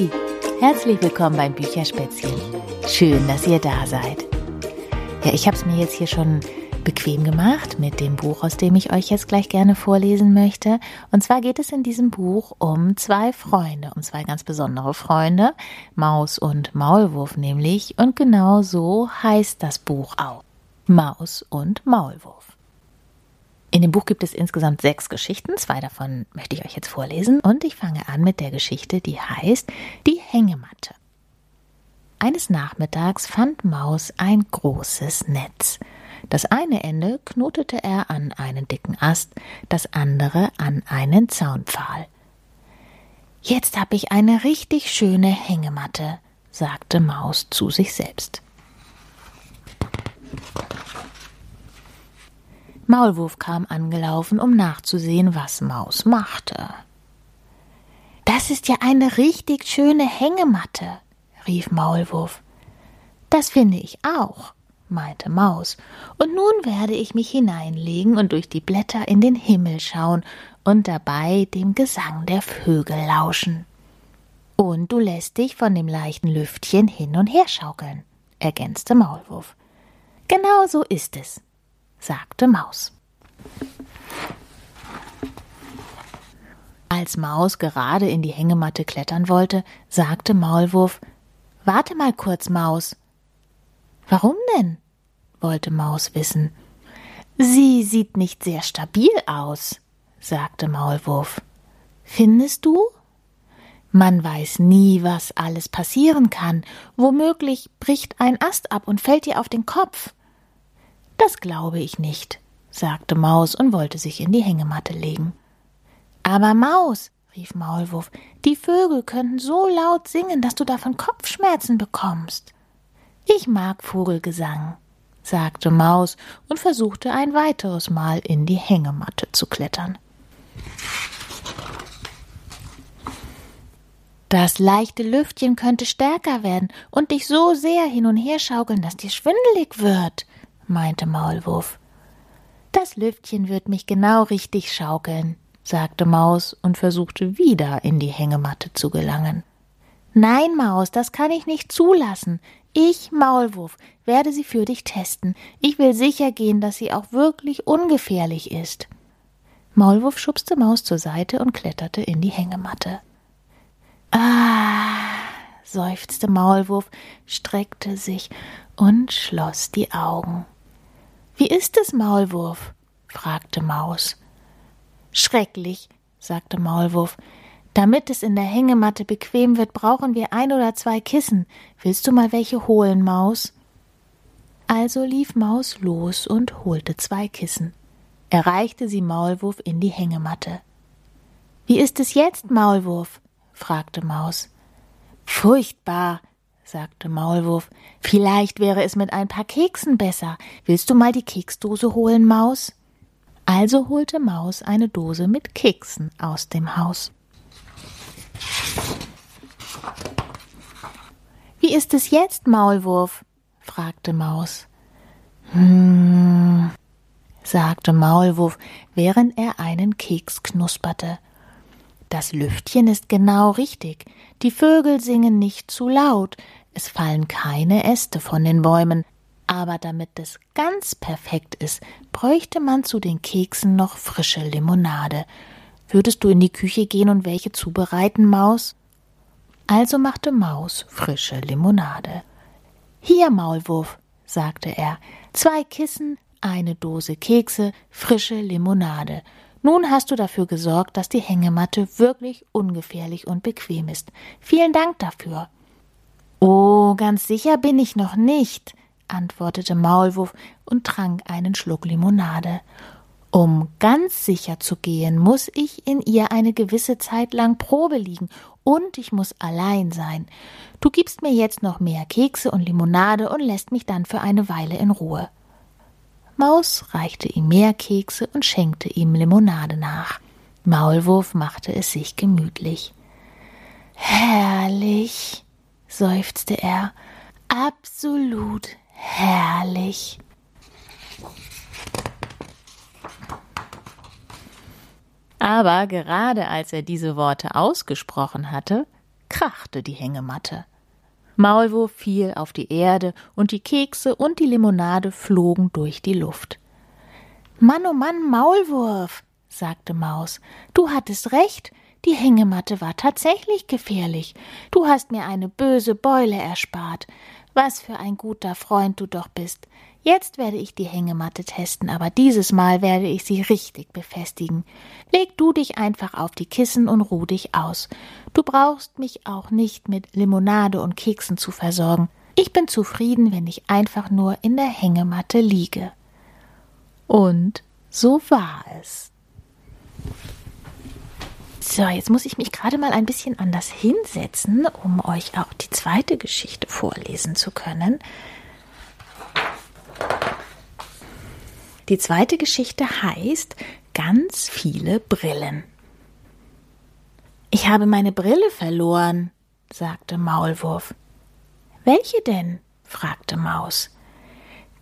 Hi, herzlich willkommen beim Bücherspätzchen. Schön, dass ihr da seid. Ja, ich habe es mir jetzt hier schon bequem gemacht mit dem Buch, aus dem ich euch jetzt gleich gerne vorlesen möchte. Und zwar geht es in diesem Buch um zwei Freunde, um zwei ganz besondere Freunde, Maus und Maulwurf nämlich. Und genau so heißt das Buch auch. Maus und Maulwurf. In dem Buch gibt es insgesamt sechs Geschichten, zwei davon möchte ich euch jetzt vorlesen und ich fange an mit der Geschichte, die heißt Die Hängematte. Eines Nachmittags fand Maus ein großes Netz. Das eine Ende knotete er an einen dicken Ast, das andere an einen Zaunpfahl. Jetzt hab ich eine richtig schöne Hängematte, sagte Maus zu sich selbst. Maulwurf kam angelaufen, um nachzusehen, was Maus machte. Das ist ja eine richtig schöne Hängematte, rief Maulwurf. Das finde ich auch, meinte Maus, und nun werde ich mich hineinlegen und durch die Blätter in den Himmel schauen und dabei dem Gesang der Vögel lauschen. Und du lässt dich von dem leichten Lüftchen hin und her schaukeln, ergänzte Maulwurf. Genau so ist es, sagte Maus. Als Maus gerade in die Hängematte klettern wollte, sagte Maulwurf Warte mal kurz, Maus. Warum denn? wollte Maus wissen. Sie sieht nicht sehr stabil aus, sagte Maulwurf. Findest du? Man weiß nie, was alles passieren kann. Womöglich bricht ein Ast ab und fällt dir auf den Kopf. Das glaube ich nicht, sagte Maus und wollte sich in die Hängematte legen. Aber Maus, rief Maulwurf, die Vögel könnten so laut singen, dass du davon Kopfschmerzen bekommst. Ich mag Vogelgesang, sagte Maus und versuchte ein weiteres Mal in die Hängematte zu klettern. Das leichte Lüftchen könnte stärker werden und dich so sehr hin und her schaukeln, dass dir schwindelig wird, meinte Maulwurf. Das Lüftchen wird mich genau richtig schaukeln, sagte Maus und versuchte wieder in die Hängematte zu gelangen. Nein, Maus, das kann ich nicht zulassen. Ich, Maulwurf, werde sie für dich testen. Ich will sicher gehen, dass sie auch wirklich ungefährlich ist. Maulwurf schubste Maus zur Seite und kletterte in die Hängematte. Ah, seufzte Maulwurf, streckte sich und schloss die Augen. Wie ist es, Maulwurf? fragte Maus. Schrecklich, sagte Maulwurf. Damit es in der Hängematte bequem wird, brauchen wir ein oder zwei Kissen. Willst du mal welche holen, Maus? Also lief Maus los und holte zwei Kissen. Er reichte sie Maulwurf in die Hängematte. Wie ist es jetzt, Maulwurf? fragte Maus. Furchtbar, sagte Maulwurf. Vielleicht wäre es mit ein paar Keksen besser. Willst du mal die Keksdose holen, Maus? Also holte Maus eine Dose mit Keksen aus dem Haus. Wie ist es jetzt, Maulwurf? fragte Maus. Hm, sagte Maulwurf, während er einen Keks knusperte. Das Lüftchen ist genau richtig. Die Vögel singen nicht zu laut, es fallen keine Äste von den Bäumen, aber damit es ganz perfekt ist, bräuchte man zu den Keksen noch frische Limonade. Würdest du in die Küche gehen und welche zubereiten, Maus? Also machte Maus frische Limonade. Hier, Maulwurf, sagte er, zwei Kissen, eine Dose Kekse, frische Limonade. Nun hast du dafür gesorgt, dass die Hängematte wirklich ungefährlich und bequem ist. Vielen Dank dafür. Oh, ganz sicher bin ich noch nicht, antwortete Maulwurf und trank einen Schluck Limonade. Um ganz sicher zu gehen, muss ich in ihr eine gewisse Zeit lang Probe liegen und ich muss allein sein. Du gibst mir jetzt noch mehr Kekse und Limonade und lässt mich dann für eine Weile in Ruhe. Maus reichte ihm mehr Kekse und schenkte ihm Limonade nach. Maulwurf machte es sich gemütlich. Herrlich, seufzte er, absolut herrlich. Aber gerade als er diese Worte ausgesprochen hatte, krachte die Hängematte. Maulwurf fiel auf die Erde und die Kekse und die Limonade flogen durch die Luft. Mann, oh Mann, Maulwurf, sagte Maus, du hattest recht, die Hängematte war tatsächlich gefährlich. Du hast mir eine böse Beule erspart. Was für ein guter Freund du doch bist. Jetzt werde ich die Hängematte testen, aber dieses Mal werde ich sie richtig befestigen. Leg du dich einfach auf die Kissen und ruh dich aus. Du brauchst mich auch nicht mit Limonade und Keksen zu versorgen. Ich bin zufrieden, wenn ich einfach nur in der Hängematte liege. Und so war es. So, jetzt muss ich mich gerade mal ein bisschen anders hinsetzen, um euch auch die zweite Geschichte vorlesen zu können. Die zweite Geschichte heißt Ganz viele Brillen. Ich habe meine Brille verloren, sagte Maulwurf. Welche denn? fragte Maus.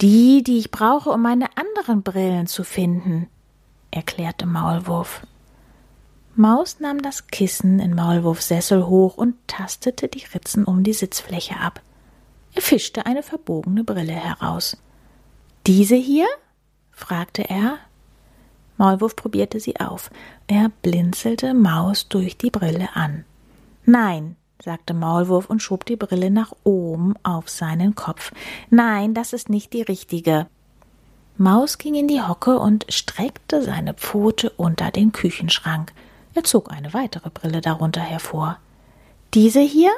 Die, die ich brauche, um meine anderen Brillen zu finden, erklärte Maulwurf. Maus nahm das Kissen in Maulwurfs Sessel hoch und tastete die Ritzen um die Sitzfläche ab. Er fischte eine verbogene Brille heraus. Diese hier? fragte er. Maulwurf probierte sie auf. Er blinzelte Maus durch die Brille an. Nein, sagte Maulwurf und schob die Brille nach oben auf seinen Kopf. Nein, das ist nicht die richtige. Maus ging in die Hocke und streckte seine Pfote unter den Küchenschrank. Er zog eine weitere Brille darunter hervor. Diese hier?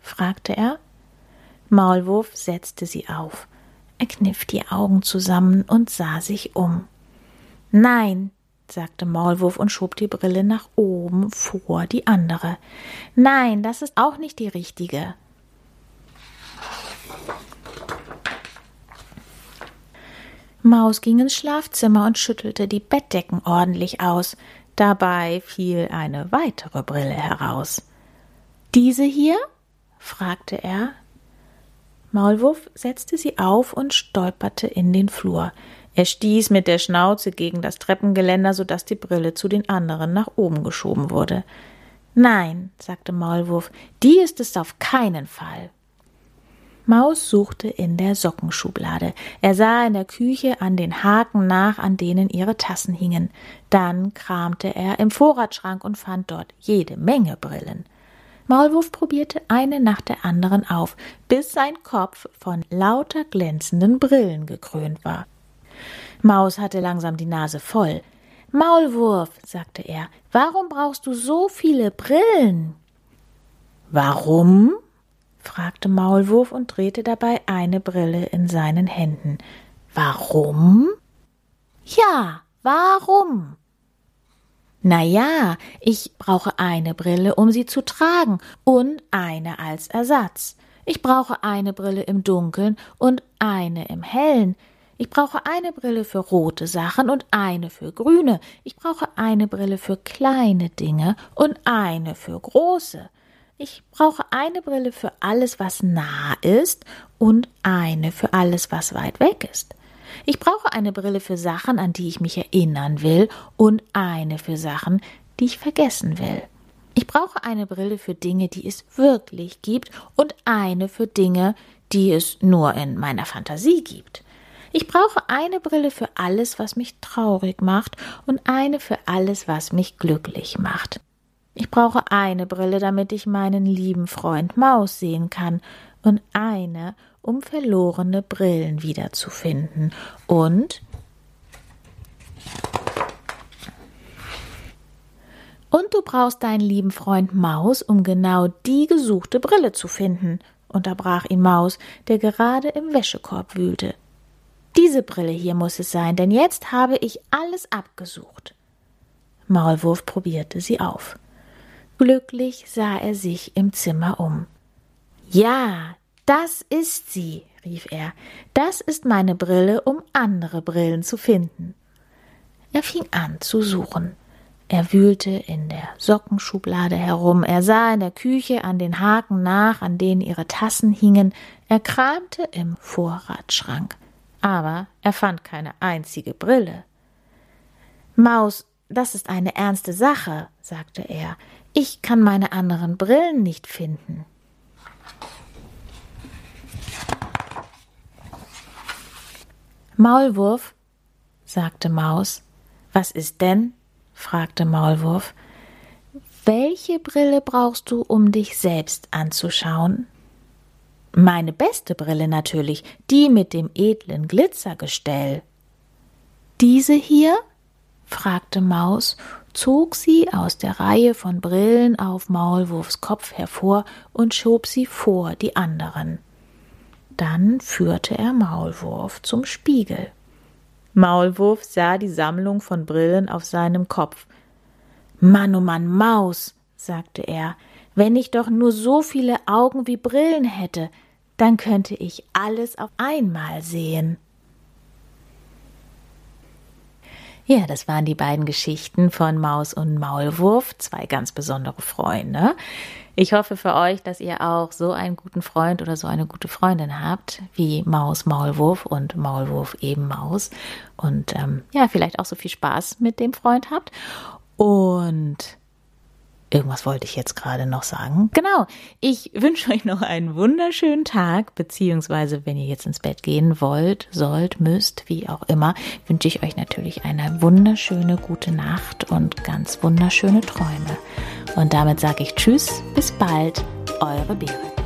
fragte er. Maulwurf setzte sie auf. Er kniff die Augen zusammen und sah sich um. Nein, sagte Maulwurf und schob die Brille nach oben vor die andere. Nein, das ist auch nicht die richtige. Maus ging ins Schlafzimmer und schüttelte die Bettdecken ordentlich aus. Dabei fiel eine weitere Brille heraus. Diese hier? fragte er. Maulwurf setzte sie auf und stolperte in den Flur. Er stieß mit der Schnauze gegen das Treppengeländer, so dass die Brille zu den anderen nach oben geschoben wurde. Nein, sagte Maulwurf, die ist es auf keinen Fall. Maus suchte in der Sockenschublade. Er sah in der Küche an den Haken nach, an denen ihre Tassen hingen. Dann kramte er im Vorratsschrank und fand dort jede Menge Brillen. Maulwurf probierte eine nach der anderen auf, bis sein Kopf von lauter glänzenden Brillen gekrönt war. Maus hatte langsam die Nase voll. Maulwurf, sagte er, warum brauchst du so viele Brillen? Warum? Fragte Maulwurf und drehte dabei eine Brille in seinen Händen. Warum? Ja, warum? Na ja, ich brauche eine Brille, um sie zu tragen und eine als Ersatz. Ich brauche eine Brille im Dunkeln und eine im Hellen. Ich brauche eine Brille für rote Sachen und eine für grüne. Ich brauche eine Brille für kleine Dinge und eine für große. Ich brauche eine Brille für alles, was nah ist und eine für alles, was weit weg ist. Ich brauche eine Brille für Sachen, an die ich mich erinnern will und eine für Sachen, die ich vergessen will. Ich brauche eine Brille für Dinge, die es wirklich gibt und eine für Dinge, die es nur in meiner Fantasie gibt. Ich brauche eine Brille für alles, was mich traurig macht und eine für alles, was mich glücklich macht. Ich brauche eine Brille, damit ich meinen lieben Freund Maus sehen kann, und eine, um verlorene Brillen wiederzufinden. Und Und du brauchst deinen lieben Freund Maus, um genau die gesuchte Brille zu finden, unterbrach ihn Maus, der gerade im Wäschekorb wühlte. Diese Brille hier muss es sein, denn jetzt habe ich alles abgesucht. Maulwurf probierte sie auf. Glücklich sah er sich im Zimmer um. Ja, das ist sie, rief er. Das ist meine Brille, um andere Brillen zu finden. Er fing an zu suchen. Er wühlte in der Sockenschublade herum, er sah in der Küche an den Haken nach, an denen ihre Tassen hingen, er kramte im Vorratsschrank, aber er fand keine einzige Brille. Maus, das ist eine ernste Sache, sagte er. Ich kann meine anderen Brillen nicht finden. Maulwurf, sagte Maus. Was ist denn? fragte Maulwurf. Welche Brille brauchst du, um dich selbst anzuschauen? Meine beste Brille natürlich, die mit dem edlen Glitzergestell. Diese hier? Fragte Maus, zog sie aus der Reihe von Brillen auf Maulwurfs Kopf hervor und schob sie vor die anderen. Dann führte er Maulwurf zum Spiegel. Maulwurf sah die Sammlung von Brillen auf seinem Kopf. Mann, oh Mann, Maus, sagte er, wenn ich doch nur so viele Augen wie Brillen hätte, dann könnte ich alles auf einmal sehen. Ja, das waren die beiden Geschichten von Maus und Maulwurf, zwei ganz besondere Freunde. Ich hoffe für euch, dass ihr auch so einen guten Freund oder so eine gute Freundin habt, wie Maus Maulwurf und Maulwurf eben Maus. Und ähm, ja, vielleicht auch so viel Spaß mit dem Freund habt. Und Irgendwas wollte ich jetzt gerade noch sagen. Genau. Ich wünsche euch noch einen wunderschönen Tag, beziehungsweise wenn ihr jetzt ins Bett gehen wollt, sollt, müsst, wie auch immer, wünsche ich euch natürlich eine wunderschöne gute Nacht und ganz wunderschöne Träume. Und damit sage ich Tschüss, bis bald, eure Berit.